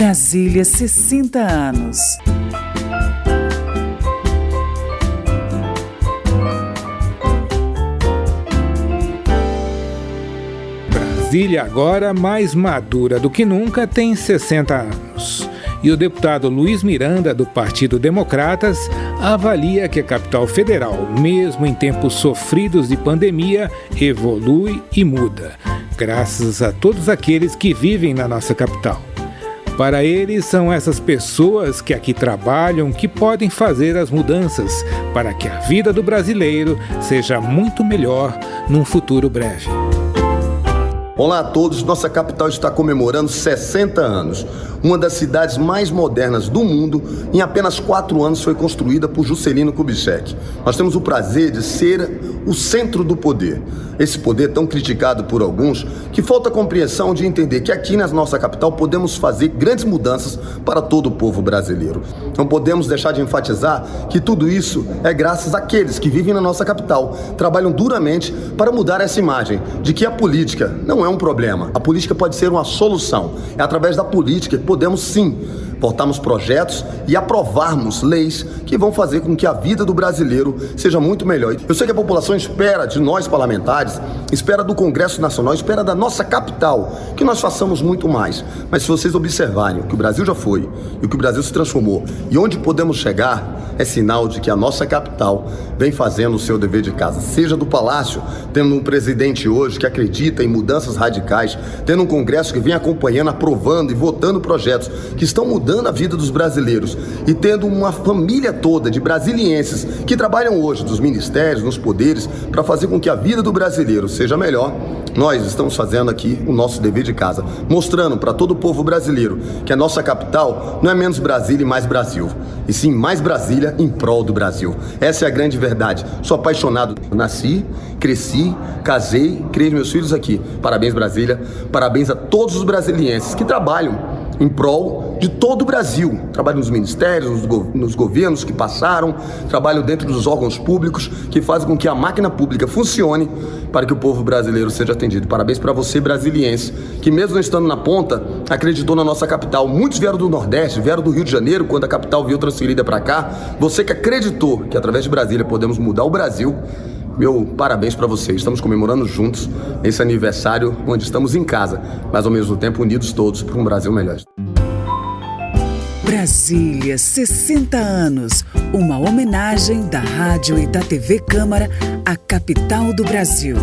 Brasília 60 anos. Brasília, agora mais madura do que nunca, tem 60 anos. E o deputado Luiz Miranda, do Partido Democratas, avalia que a capital federal, mesmo em tempos sofridos de pandemia, evolui e muda, graças a todos aqueles que vivem na nossa capital. Para ele, são essas pessoas que aqui trabalham que podem fazer as mudanças para que a vida do brasileiro seja muito melhor num futuro breve. Olá a todos, nossa capital está comemorando 60 anos. Uma das cidades mais modernas do mundo, em apenas quatro anos foi construída por Juscelino Kubitschek. Nós temos o prazer de ser o centro do poder. Esse poder tão criticado por alguns que falta compreensão de entender que aqui na nossa capital podemos fazer grandes mudanças para todo o povo brasileiro. Não podemos deixar de enfatizar que tudo isso é graças àqueles que vivem na nossa capital, trabalham duramente para mudar essa imagem de que a política não é um problema. A política pode ser uma solução. É através da política que podemos sim votarmos projetos e aprovarmos leis que vão fazer com que a vida do brasileiro seja muito melhor. Eu sei que a população espera de nós parlamentares, espera do Congresso Nacional, espera da nossa capital que nós façamos muito mais. Mas se vocês observarem o que o Brasil já foi e o que o Brasil se transformou e onde podemos chegar, é sinal de que a nossa capital vem fazendo o seu dever de casa. Seja do Palácio, tendo um presidente hoje que acredita em mudanças radicais, tendo um Congresso que vem acompanhando, aprovando e votando projetos que estão mudando a vida dos brasileiros e tendo uma família toda de brasilienses que trabalham hoje nos ministérios, nos poderes, para fazer com que a vida do brasileiro seja melhor, nós estamos fazendo aqui o nosso dever de casa, mostrando para todo o povo brasileiro que a nossa capital não é menos Brasília e mais Brasil, e sim mais Brasília em prol do Brasil. Essa é a grande verdade. Sou apaixonado. Nasci, cresci, casei, criei meus filhos aqui. Parabéns, Brasília. Parabéns a todos os brasilienses que trabalham em prol de todo o Brasil. Trabalho nos ministérios, nos, go nos, governos que passaram, trabalho dentro dos órgãos públicos que fazem com que a máquina pública funcione para que o povo brasileiro seja atendido. Parabéns para você, brasiliense, que mesmo não estando na ponta, acreditou na nossa capital. Muitos vieram do Nordeste, vieram do Rio de Janeiro, quando a capital veio transferida para cá. Você que acreditou que através de Brasília podemos mudar o Brasil, meu parabéns para vocês. Estamos comemorando juntos esse aniversário onde estamos em casa, mas ao mesmo tempo unidos todos para um Brasil melhor. Brasília, 60 anos. Uma homenagem da rádio e da TV Câmara à capital do Brasil.